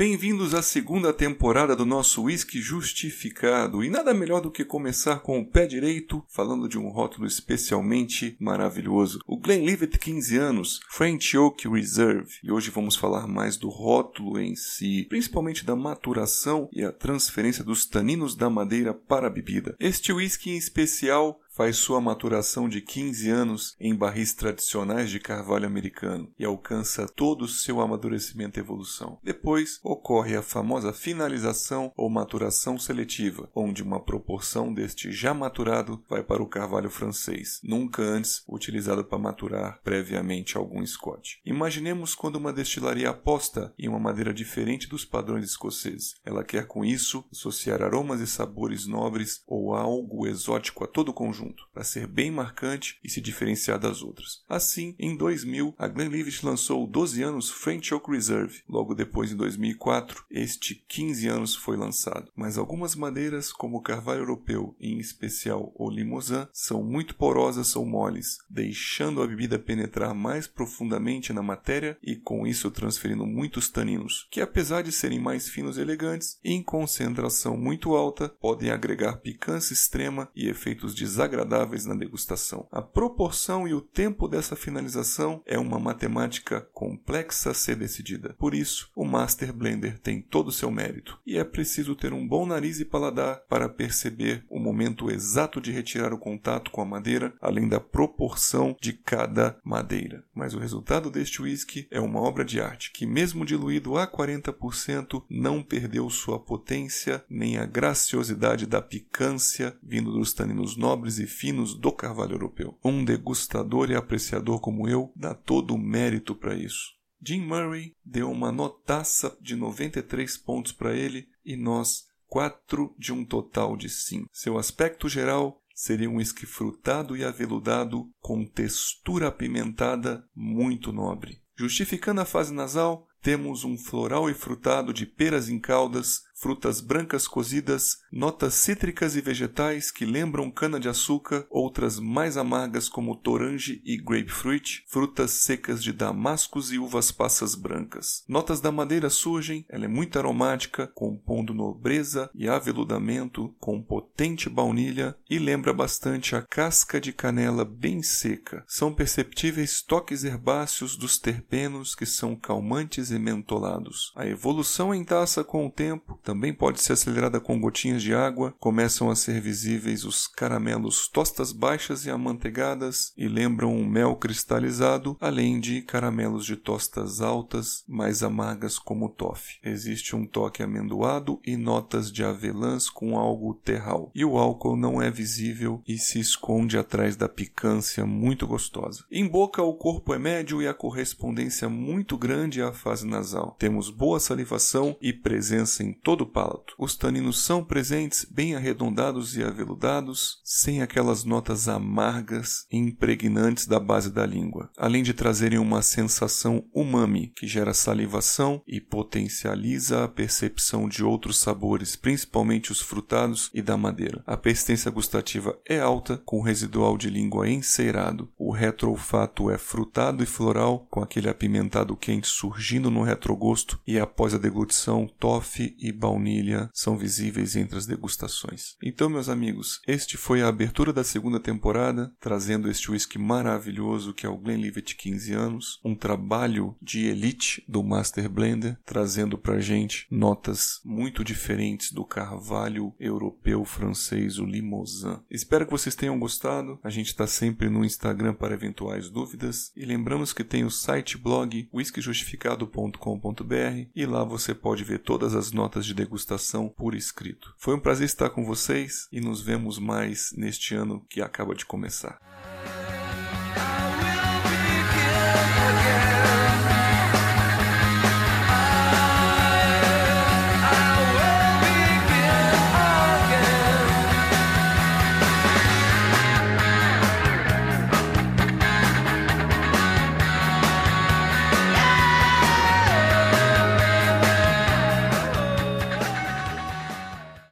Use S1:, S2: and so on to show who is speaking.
S1: Bem-vindos à segunda temporada do nosso Whisky Justificado. E nada melhor do que começar com o pé direito, falando de um rótulo especialmente maravilhoso. O Glenlivet 15 anos, French Oak Reserve. E hoje vamos falar mais do rótulo em si, principalmente da maturação e a transferência dos taninos da madeira para a bebida. Este whisky em especial faz sua maturação de 15 anos em barris tradicionais de carvalho americano e alcança todo o seu amadurecimento e evolução. Depois ocorre a famosa finalização ou maturação seletiva, onde uma proporção deste já maturado vai para o carvalho francês, nunca antes utilizado para maturar previamente algum Scott. Imaginemos quando uma destilaria aposta em uma madeira diferente dos padrões escoceses. Ela quer com isso associar aromas e sabores nobres ou algo exótico a todo o conjunto para ser bem marcante e se diferenciar das outras. Assim, em 2000, a Glenlivet lançou 12 anos French Oak Reserve. Logo depois, em 2004, este 15 anos foi lançado. Mas algumas madeiras, como o carvalho europeu, em especial o limousin, são muito porosas ou moles, deixando a bebida penetrar mais profundamente na matéria e com isso transferindo muitos taninos, que apesar de serem mais finos e elegantes, em concentração muito alta, podem agregar picância extrema e efeitos desagradáveis agradáveis na degustação. A proporção e o tempo dessa finalização é uma matemática complexa a ser decidida. Por isso, o Master Blender tem todo o seu mérito. E é preciso ter um bom nariz e paladar para perceber o momento exato de retirar o contato com a madeira, além da proporção de cada madeira. Mas o resultado deste whisky é uma obra de arte que, mesmo diluído a 40%, não perdeu sua potência nem a graciosidade da picância vindo dos taninos nobres e finos do carvalho europeu. Um degustador e apreciador como eu dá todo o mérito para isso. Jim Murray deu uma notaça de 93 pontos para ele e nós 4 de um total de 5. Seu aspecto geral seria um whisky frutado e aveludado com textura apimentada muito nobre. Justificando a fase nasal, temos um floral e frutado de peras em caldas, frutas brancas cozidas, notas cítricas e vegetais que lembram cana-de-açúcar, outras mais amargas como torange e grapefruit, frutas secas de damascos e uvas passas brancas. Notas da madeira surgem, ela é muito aromática, compondo nobreza e aveludamento com potente baunilha e lembra bastante a casca de canela bem seca. São perceptíveis toques herbáceos dos terpenos que são calmantes e mentolados. A evolução em taça com o tempo também pode ser acelerada com gotinhas de água, começam a ser visíveis os caramelos tostas baixas e amanteigadas e lembram um mel cristalizado, além de caramelos de tostas altas, mais amargas como toffee. Existe um toque amendoado e notas de avelãs com algo terral. E o álcool não é visível e se esconde atrás da picância muito gostosa. Em boca, o corpo é médio e a correspondência muito grande à fase nasal. Temos boa salivação e presença em todo todo o palato. Os taninos são presentes, bem arredondados e aveludados, sem aquelas notas amargas e impregnantes da base da língua, além de trazerem uma sensação umami que gera salivação e potencializa a percepção de outros sabores, principalmente os frutados e da madeira. A persistência gustativa é alta, com residual de língua enceirado. O retroolfato é frutado e floral, com aquele apimentado quente surgindo no retrogosto e após a deglutição, toffee e baunilha baunilha são visíveis entre as degustações. Então, meus amigos, este foi a abertura da segunda temporada, trazendo este whisky maravilhoso que é o Glenlivet 15 anos, um trabalho de elite do Master Blender, trazendo pra gente notas muito diferentes do carvalho europeu francês, o Limousin. Espero que vocês tenham gostado. A gente está sempre no Instagram para eventuais dúvidas e lembramos que tem o site blog whiskyjustificado.com.br e lá você pode ver todas as notas de degustação por escrito. Foi um prazer estar com vocês e nos vemos mais neste ano que acaba de começar.